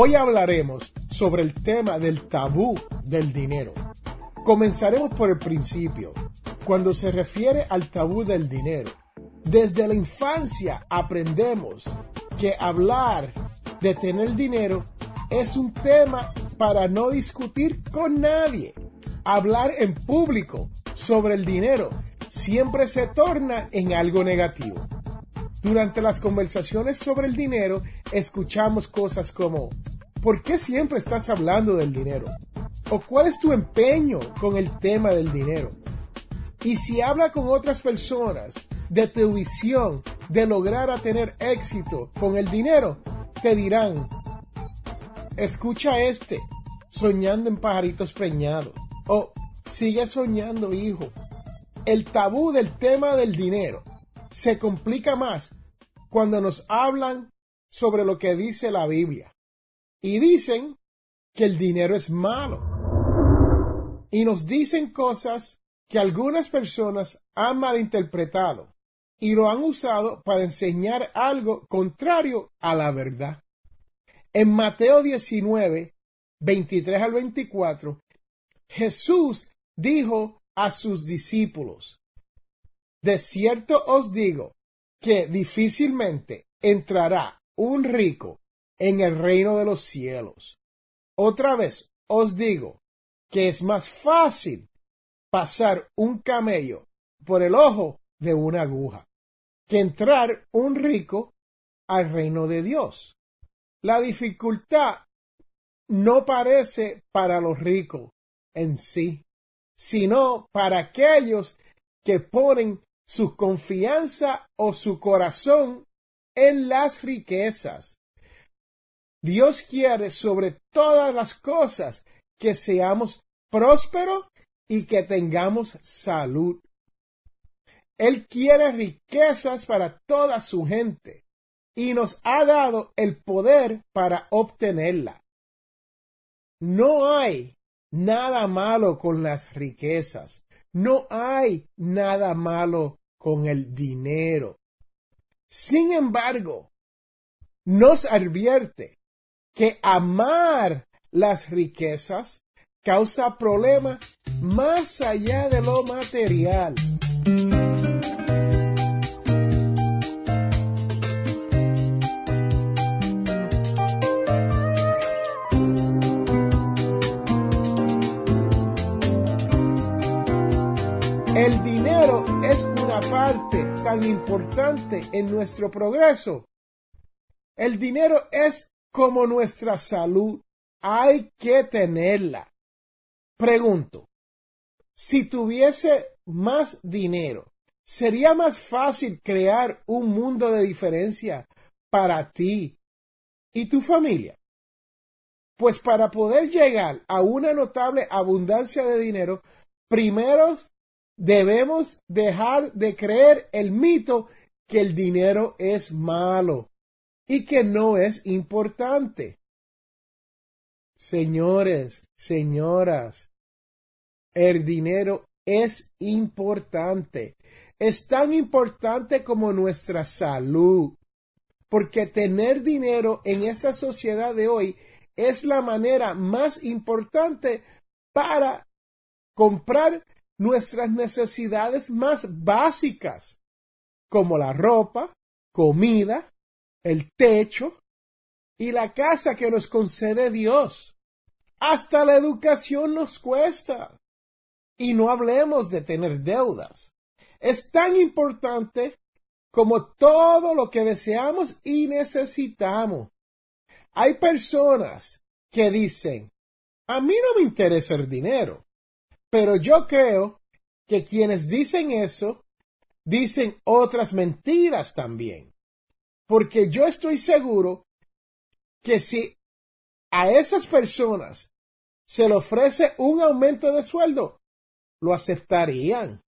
Hoy hablaremos sobre el tema del tabú del dinero. Comenzaremos por el principio, cuando se refiere al tabú del dinero. Desde la infancia aprendemos que hablar de tener dinero es un tema para no discutir con nadie. Hablar en público sobre el dinero siempre se torna en algo negativo. Durante las conversaciones sobre el dinero escuchamos cosas como ¿por qué siempre estás hablando del dinero? ¿O cuál es tu empeño con el tema del dinero? Y si habla con otras personas de tu visión de lograr a tener éxito con el dinero, te dirán, escucha este, soñando en pajaritos preñados. O sigue soñando, hijo. El tabú del tema del dinero se complica más cuando nos hablan sobre lo que dice la Biblia. Y dicen que el dinero es malo. Y nos dicen cosas que algunas personas han malinterpretado y lo han usado para enseñar algo contrario a la verdad. En Mateo 19, 23 al 24, Jesús dijo a sus discípulos, De cierto os digo que difícilmente entrará un rico en el reino de los cielos. Otra vez os digo que es más fácil pasar un camello por el ojo de una aguja que entrar un rico al reino de Dios. La dificultad no parece para los ricos en sí, sino para aquellos que ponen su confianza o su corazón en las riquezas. Dios quiere sobre todas las cosas que seamos prósperos y que tengamos salud. Él quiere riquezas para toda su gente y nos ha dado el poder para obtenerla. No hay nada malo con las riquezas. No hay nada malo con el dinero. Sin embargo, nos advierte que amar las riquezas causa problemas más allá de lo material. El dinero parte tan importante en nuestro progreso. El dinero es como nuestra salud. Hay que tenerla. Pregunto, si tuviese más dinero, ¿sería más fácil crear un mundo de diferencia para ti y tu familia? Pues para poder llegar a una notable abundancia de dinero, primero debemos dejar de creer el mito que el dinero es malo y que no es importante. Señores, señoras, el dinero es importante. Es tan importante como nuestra salud. Porque tener dinero en esta sociedad de hoy es la manera más importante para comprar nuestras necesidades más básicas, como la ropa, comida, el techo, y la casa que nos concede Dios. Hasta la educación nos cuesta. Y no hablemos de tener deudas. Es tan importante como todo lo que deseamos y necesitamos. Hay personas que dicen, a mí no me interesa el dinero, pero yo creo que quienes dicen eso dicen otras mentiras también. Porque yo estoy seguro que si a esas personas se le ofrece un aumento de sueldo, lo aceptarían.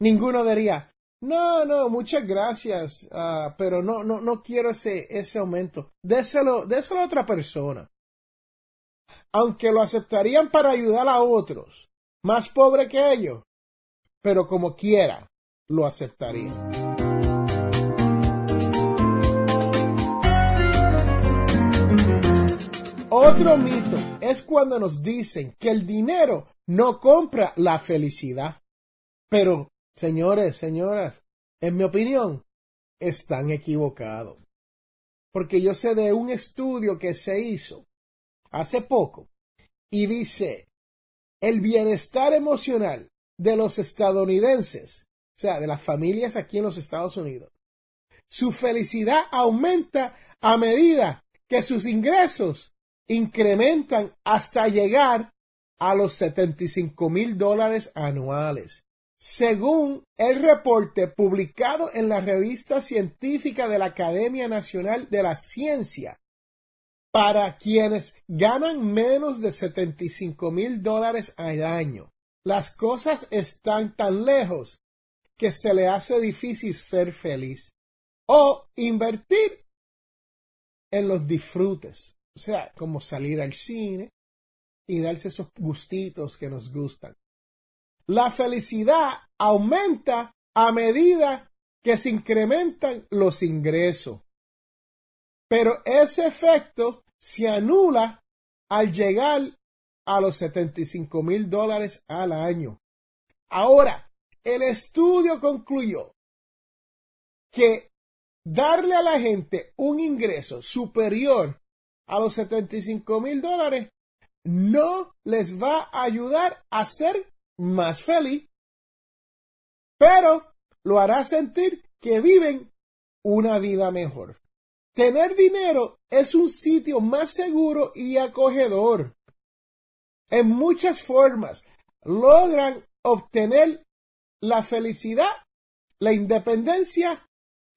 Ninguno diría, no, no, muchas gracias, ah, pero no, no, no quiero ese, ese aumento. Déselo, déselo a otra persona. Aunque lo aceptarían para ayudar a otros, más pobre que ellos, pero como quiera, lo aceptarían. Otro mito es cuando nos dicen que el dinero no compra la felicidad. Pero, señores, señoras, en mi opinión, están equivocados. Porque yo sé de un estudio que se hizo hace poco y dice, el bienestar emocional de los estadounidenses, o sea, de las familias aquí en los Estados Unidos, su felicidad aumenta a medida que sus ingresos incrementan hasta llegar a los 75 mil dólares anuales. Según el reporte publicado en la revista científica de la Academia Nacional de la Ciencia, para quienes ganan menos de 75 mil dólares al año, las cosas están tan lejos que se le hace difícil ser feliz o invertir en los disfrutes. O sea, como salir al cine y darse esos gustitos que nos gustan. La felicidad aumenta a medida que se incrementan los ingresos. Pero ese efecto se anula al llegar a los 75 mil dólares al año. Ahora, el estudio concluyó que darle a la gente un ingreso superior a los 75 mil dólares no les va a ayudar a ser más feliz, pero lo hará sentir que viven una vida mejor. Tener dinero es un sitio más seguro y acogedor. En muchas formas logran obtener la felicidad, la independencia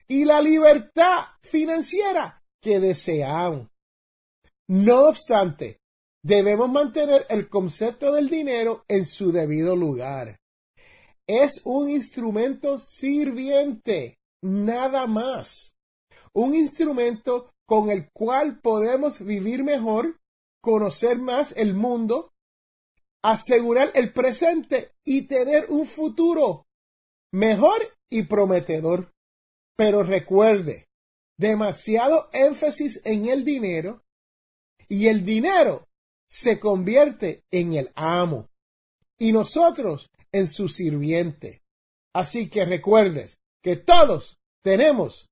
y la libertad financiera que desean. No obstante, debemos mantener el concepto del dinero en su debido lugar. Es un instrumento sirviente, nada más. Un instrumento con el cual podemos vivir mejor, conocer más el mundo, asegurar el presente y tener un futuro mejor y prometedor. Pero recuerde, demasiado énfasis en el dinero y el dinero se convierte en el amo y nosotros en su sirviente. Así que recuerdes que todos tenemos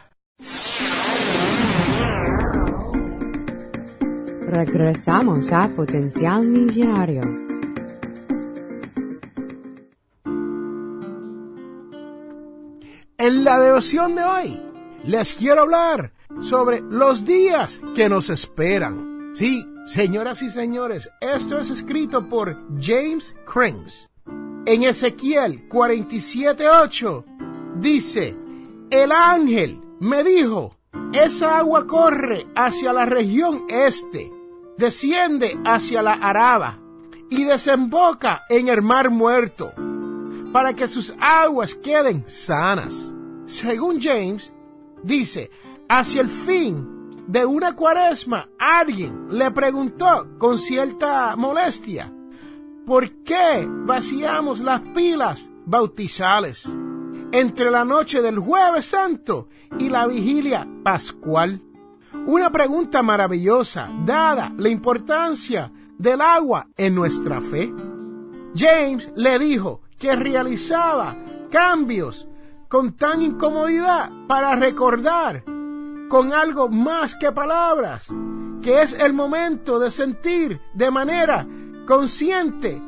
Regresamos a Potencial Millonario. En la devoción de hoy les quiero hablar sobre los días que nos esperan. Sí, señoras y señores, esto es escrito por James Crings. En Ezequiel 47:8 dice, el ángel me dijo, esa agua corre hacia la región este, desciende hacia la Araba y desemboca en el mar muerto, para que sus aguas queden sanas. Según James, dice, hacia el fin de una cuaresma, alguien le preguntó con cierta molestia, ¿por qué vaciamos las pilas bautizales entre la noche del jueves santo y la vigilia pascual? Una pregunta maravillosa, dada la importancia del agua en nuestra fe. James le dijo que realizaba cambios con tan incomodidad para recordar con algo más que palabras, que es el momento de sentir de manera consciente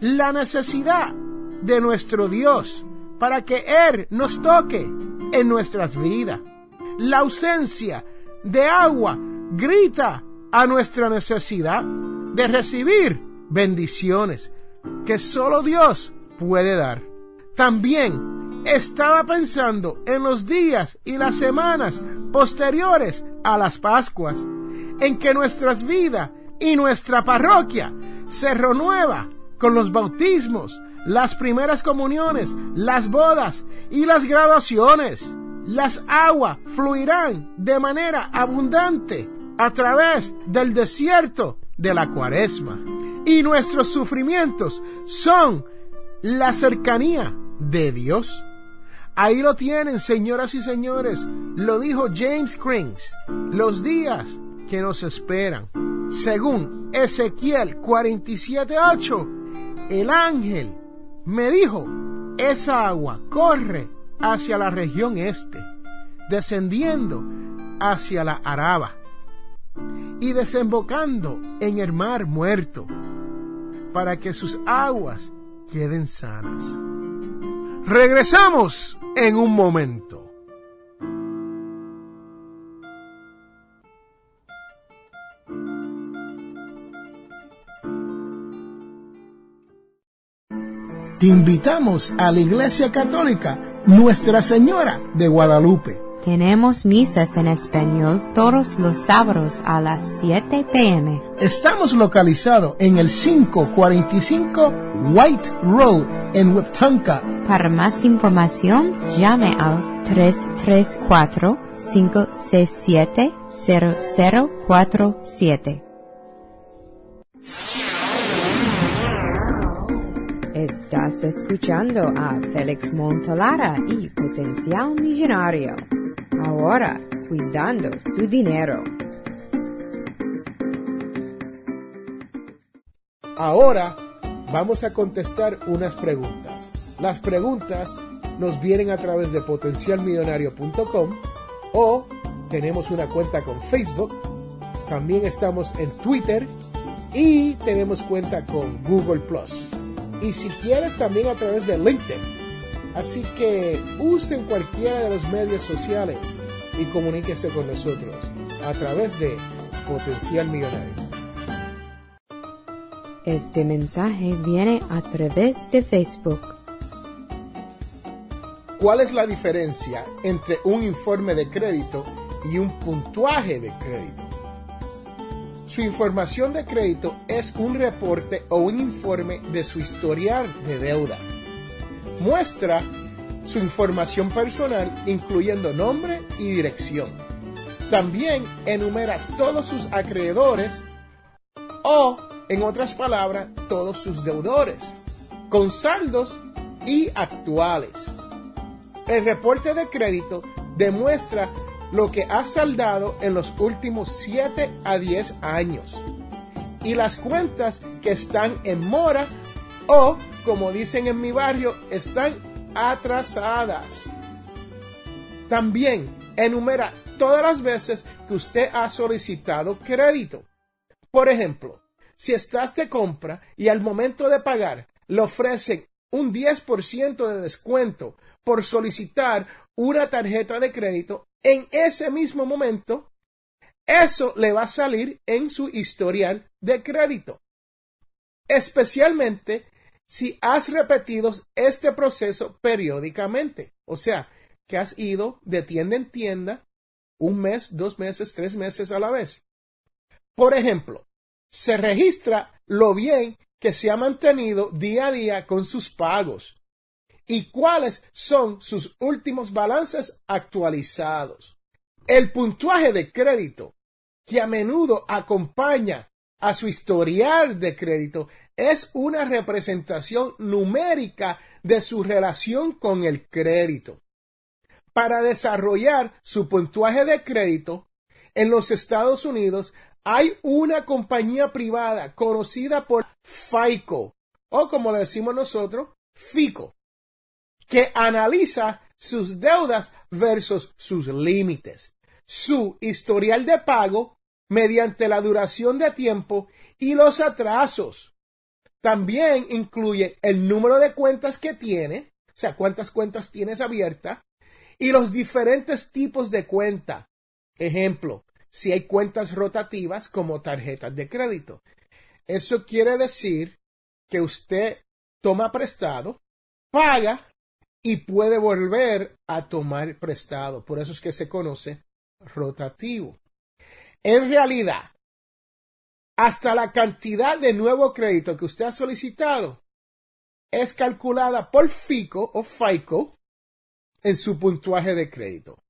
la necesidad de nuestro Dios para que Él nos toque en nuestras vidas. La ausencia de agua grita a nuestra necesidad de recibir bendiciones que solo Dios puede dar. También estaba pensando en los días y las semanas posteriores a las Pascuas, en que nuestras vidas y nuestra parroquia se renueva con los bautismos, las primeras comuniones, las bodas y las graduaciones. Las aguas fluirán de manera abundante a través del desierto de la cuaresma. Y nuestros sufrimientos son la cercanía de Dios. Ahí lo tienen, señoras y señores. Lo dijo James Crings. Los días que nos esperan. Según Ezequiel 47.8, el ángel me dijo, esa agua corre hacia la región este, descendiendo hacia la Araba y desembocando en el mar muerto, para que sus aguas queden sanas. Regresamos en un momento. Te invitamos a la Iglesia Católica Nuestra Señora de Guadalupe tenemos misas en español todos los sábados a las 7 pm. Estamos localizados en el 545 White Road en Wiptonka. Para más información, llame al 334-567-0047. Estás escuchando a Félix Montalara y Potencial Millonario. Ahora, cuidando su dinero. Ahora vamos a contestar unas preguntas. Las preguntas nos vienen a través de potencialmillonario.com o tenemos una cuenta con Facebook. También estamos en Twitter y tenemos cuenta con Google Plus y si quieres también a través de LinkedIn. Así que usen cualquiera de los medios sociales y comuníquese con nosotros a través de Potencial Millonario. Este mensaje viene a través de Facebook. ¿Cuál es la diferencia entre un informe de crédito y un puntuaje de crédito? Su información de crédito es un reporte o un informe de su historial de deuda. Muestra su información personal incluyendo nombre y dirección. También enumera todos sus acreedores o, en otras palabras, todos sus deudores, con saldos y actuales. El reporte de crédito demuestra lo que ha saldado en los últimos 7 a 10 años y las cuentas que están en mora o, como dicen en mi barrio, están atrasadas. También enumera todas las veces que usted ha solicitado crédito. Por ejemplo, si estás de compra y al momento de pagar le ofrecen un 10% de descuento por solicitar una tarjeta de crédito en ese mismo momento, eso le va a salir en su historial de crédito. Especialmente si has repetido este proceso periódicamente. O sea, que has ido de tienda en tienda un mes, dos meses, tres meses a la vez. Por ejemplo, se registra lo bien que se ha mantenido día a día con sus pagos y cuáles son sus últimos balances actualizados. El puntuaje de crédito que a menudo acompaña a su historial de crédito es una representación numérica de su relación con el crédito. Para desarrollar su puntuaje de crédito, en los Estados Unidos hay una compañía privada conocida por FICO, o como le decimos nosotros, FICO, que analiza sus deudas versus sus límites, su historial de pago mediante la duración de tiempo y los atrasos. También incluye el número de cuentas que tiene, o sea, cuántas cuentas tienes abiertas, y los diferentes tipos de cuenta. Ejemplo, si hay cuentas rotativas como tarjetas de crédito. Eso quiere decir que usted toma prestado, paga y puede volver a tomar prestado. Por eso es que se conoce rotativo. En realidad, hasta la cantidad de nuevo crédito que usted ha solicitado es calculada por FICO o FICO en su puntuaje de crédito.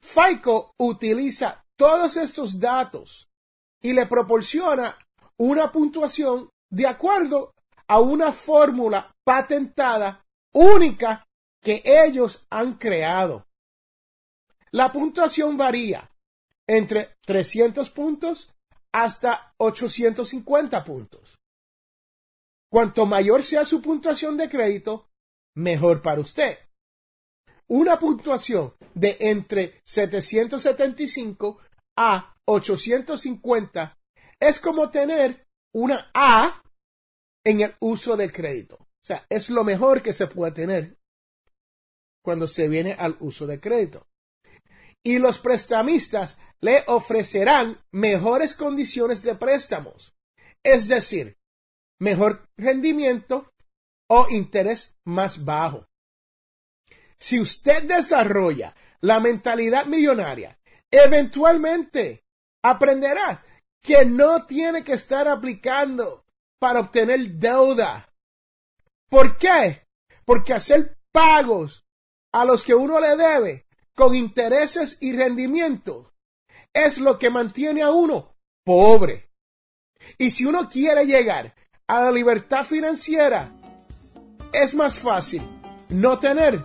FICO utiliza todos estos datos y le proporciona una puntuación de acuerdo a una fórmula patentada única que ellos han creado. La puntuación varía entre 300 puntos hasta 850 puntos. Cuanto mayor sea su puntuación de crédito, mejor para usted. Una puntuación de entre 775 a 850 es como tener una A en el uso del crédito. O sea, es lo mejor que se puede tener cuando se viene al uso de crédito y los prestamistas le ofrecerán mejores condiciones de préstamos, es decir, mejor rendimiento o interés más bajo. Si usted desarrolla la mentalidad millonaria, eventualmente aprenderá que no tiene que estar aplicando para obtener deuda. ¿Por qué? Porque hacer pagos a los que uno le debe con intereses y rendimiento es lo que mantiene a uno pobre. Y si uno quiere llegar a la libertad financiera, es más fácil no tener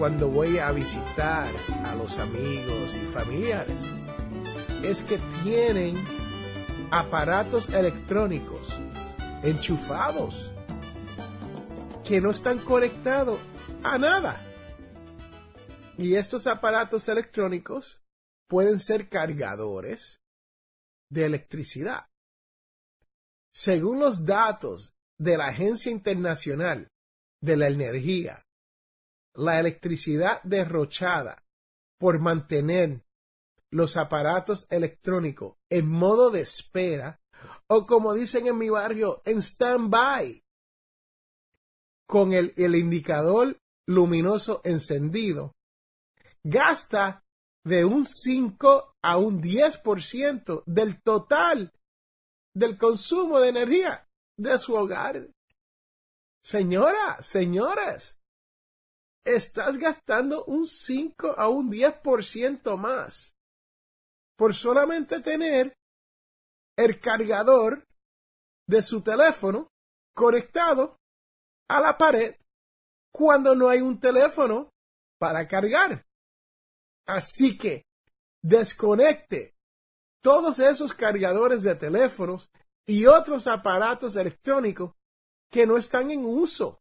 cuando voy a visitar a los amigos y familiares es que tienen aparatos electrónicos enchufados, que no están conectados a nada. Y estos aparatos electrónicos pueden ser cargadores de electricidad. Según los datos de la Agencia Internacional de la Energía, la electricidad derrochada por mantener los aparatos electrónicos en modo de espera o como dicen en mi barrio, en stand-by, con el, el indicador luminoso encendido, gasta de un 5 a un 10% del total del consumo de energía de su hogar. Señora, señores, estás gastando un 5 a un 10% más por solamente tener el cargador de su teléfono conectado a la pared cuando no hay un teléfono para cargar. Así que desconecte todos esos cargadores de teléfonos y otros aparatos electrónicos que no están en uso.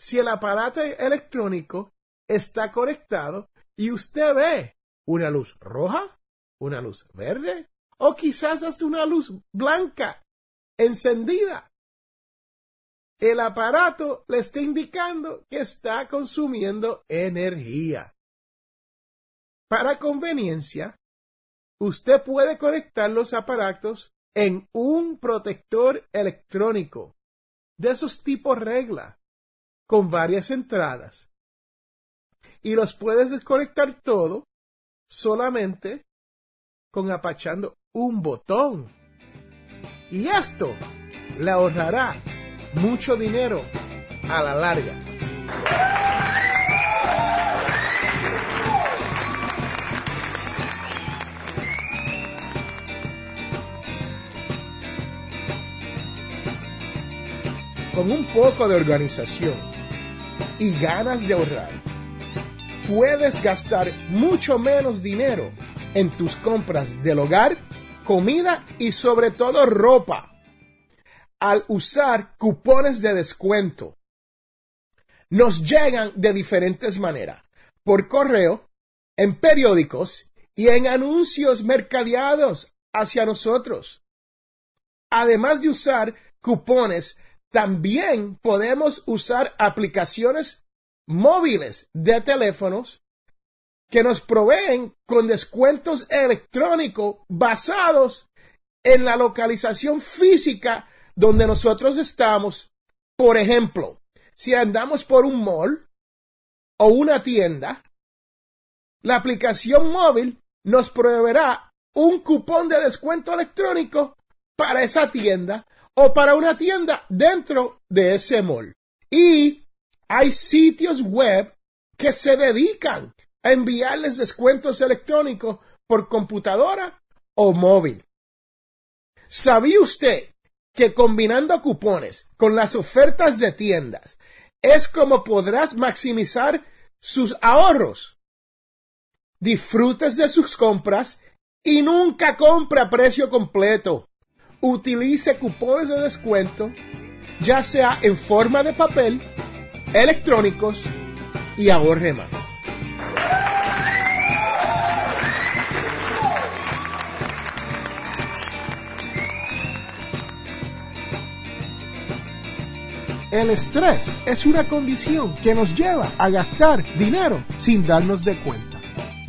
Si el aparato electrónico está conectado y usted ve una luz roja, una luz verde o quizás hasta una luz blanca encendida, el aparato le está indicando que está consumiendo energía. Para conveniencia, usted puede conectar los aparatos en un protector electrónico de esos tipos regla con varias entradas y los puedes desconectar todo solamente con apachando un botón. Y esto le ahorrará mucho dinero a la larga. con un poco de organización y ganas de ahorrar, puedes gastar mucho menos dinero en tus compras del hogar, comida y sobre todo ropa al usar cupones de descuento. Nos llegan de diferentes maneras, por correo, en periódicos y en anuncios mercadeados hacia nosotros. Además de usar cupones también podemos usar aplicaciones móviles de teléfonos que nos proveen con descuentos electrónicos basados en la localización física donde nosotros estamos. Por ejemplo, si andamos por un mall o una tienda, la aplicación móvil nos proveerá un cupón de descuento electrónico para esa tienda o para una tienda dentro de ese mall. Y hay sitios web que se dedican a enviarles descuentos electrónicos por computadora o móvil. ¿Sabía usted que combinando cupones con las ofertas de tiendas es como podrás maximizar sus ahorros? Disfrutes de sus compras y nunca compra a precio completo utilice cupones de descuento, ya sea en forma de papel, electrónicos y ahorre más. El estrés es una condición que nos lleva a gastar dinero sin darnos de cuenta.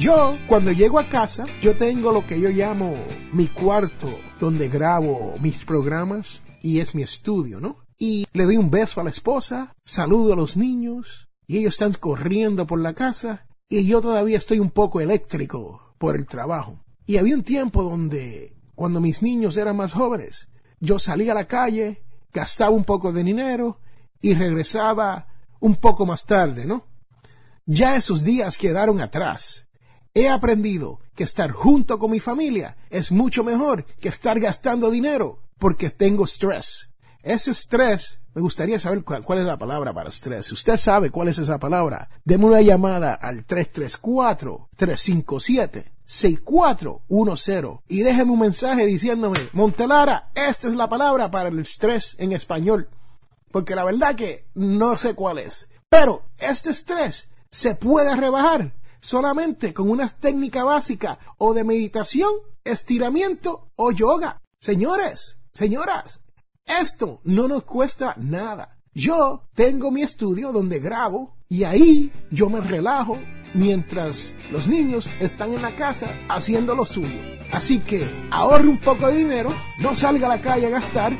Yo, cuando llego a casa, yo tengo lo que yo llamo mi cuarto donde grabo mis programas y es mi estudio, ¿no? Y le doy un beso a la esposa, saludo a los niños y ellos están corriendo por la casa y yo todavía estoy un poco eléctrico por el trabajo. Y había un tiempo donde, cuando mis niños eran más jóvenes, yo salía a la calle, gastaba un poco de dinero y regresaba un poco más tarde, ¿no? Ya esos días quedaron atrás He aprendido que estar junto con mi familia es mucho mejor que estar gastando dinero porque tengo estrés. Ese estrés, me gustaría saber cuál, es la palabra para estrés. Si usted sabe cuál es esa palabra, deme una llamada al 334-357-6410 y déjeme un mensaje diciéndome, Montelara, esta es la palabra para el estrés en español. Porque la verdad que no sé cuál es. Pero este estrés se puede rebajar solamente con una técnica básica o de meditación, estiramiento o yoga. Señores, señoras, esto no nos cuesta nada. Yo tengo mi estudio donde grabo y ahí yo me relajo mientras los niños están en la casa haciendo lo suyo. Así que ahorre un poco de dinero, no salga a la calle a gastar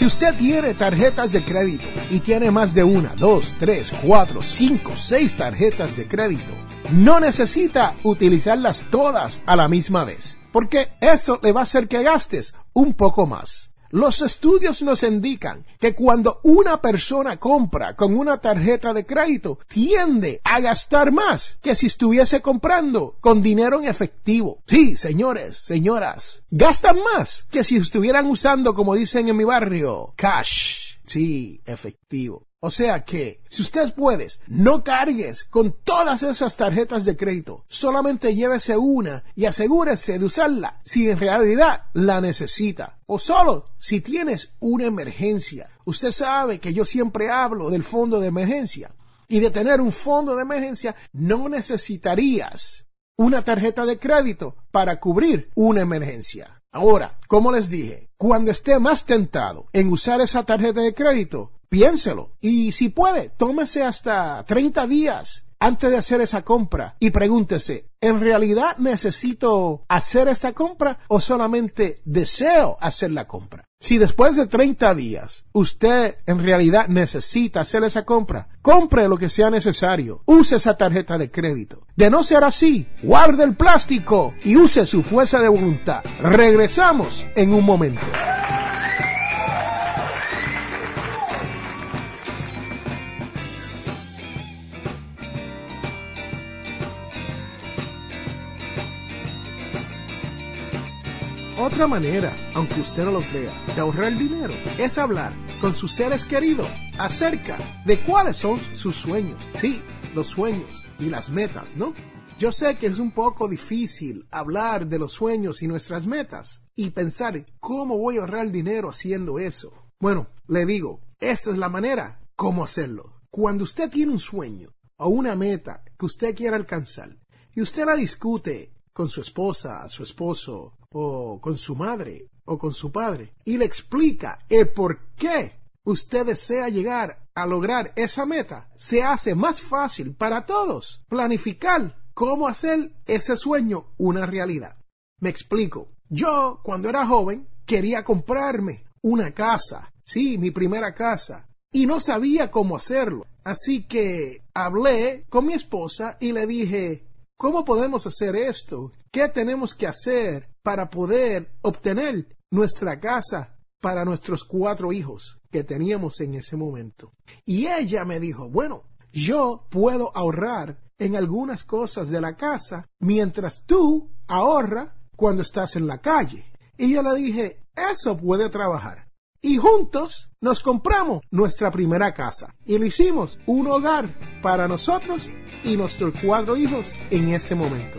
Si usted tiene tarjetas de crédito y tiene más de una, dos, tres, cuatro, cinco, seis tarjetas de crédito, no necesita utilizarlas todas a la misma vez, porque eso le va a hacer que gastes un poco más. Los estudios nos indican que cuando una persona compra con una tarjeta de crédito, tiende a gastar más que si estuviese comprando con dinero en efectivo. Sí, señores, señoras, gastan más que si estuvieran usando, como dicen en mi barrio, cash. Sí, efectivo. O sea que, si usted puede, no cargues con todas esas tarjetas de crédito. Solamente llévese una y asegúrese de usarla si en realidad la necesita. O solo si tienes una emergencia. Usted sabe que yo siempre hablo del fondo de emergencia. Y de tener un fondo de emergencia no necesitarías una tarjeta de crédito para cubrir una emergencia. Ahora, como les dije, cuando esté más tentado en usar esa tarjeta de crédito, piénselo. Y si puede, tómese hasta 30 días antes de hacer esa compra y pregúntese, ¿en realidad necesito hacer esta compra o solamente deseo hacer la compra? Si después de 30 días usted en realidad necesita hacer esa compra, compre lo que sea necesario, use esa tarjeta de crédito. De no ser así, guarde el plástico y use su fuerza de voluntad. Regresamos en un momento. Otra manera, aunque usted no lo crea, de ahorrar dinero es hablar con sus seres queridos acerca de cuáles son sus sueños. Sí, los sueños y las metas, ¿no? Yo sé que es un poco difícil hablar de los sueños y nuestras metas y pensar cómo voy a ahorrar dinero haciendo eso. Bueno, le digo, esta es la manera cómo hacerlo. Cuando usted tiene un sueño o una meta que usted quiere alcanzar y usted la discute con su esposa, su esposo, o con su madre o con su padre y le explica el por qué usted desea llegar a lograr esa meta, se hace más fácil para todos planificar cómo hacer ese sueño una realidad. Me explico. Yo, cuando era joven, quería comprarme una casa, sí, mi primera casa, y no sabía cómo hacerlo. Así que hablé con mi esposa y le dije, ¿cómo podemos hacer esto? ¿Qué tenemos que hacer para poder obtener nuestra casa para nuestros cuatro hijos que teníamos en ese momento. Y ella me dijo, bueno, yo puedo ahorrar en algunas cosas de la casa mientras tú ahorra cuando estás en la calle. Y yo le dije, eso puede trabajar. Y juntos nos compramos nuestra primera casa y lo hicimos un hogar para nosotros y nuestros cuatro hijos en ese momento.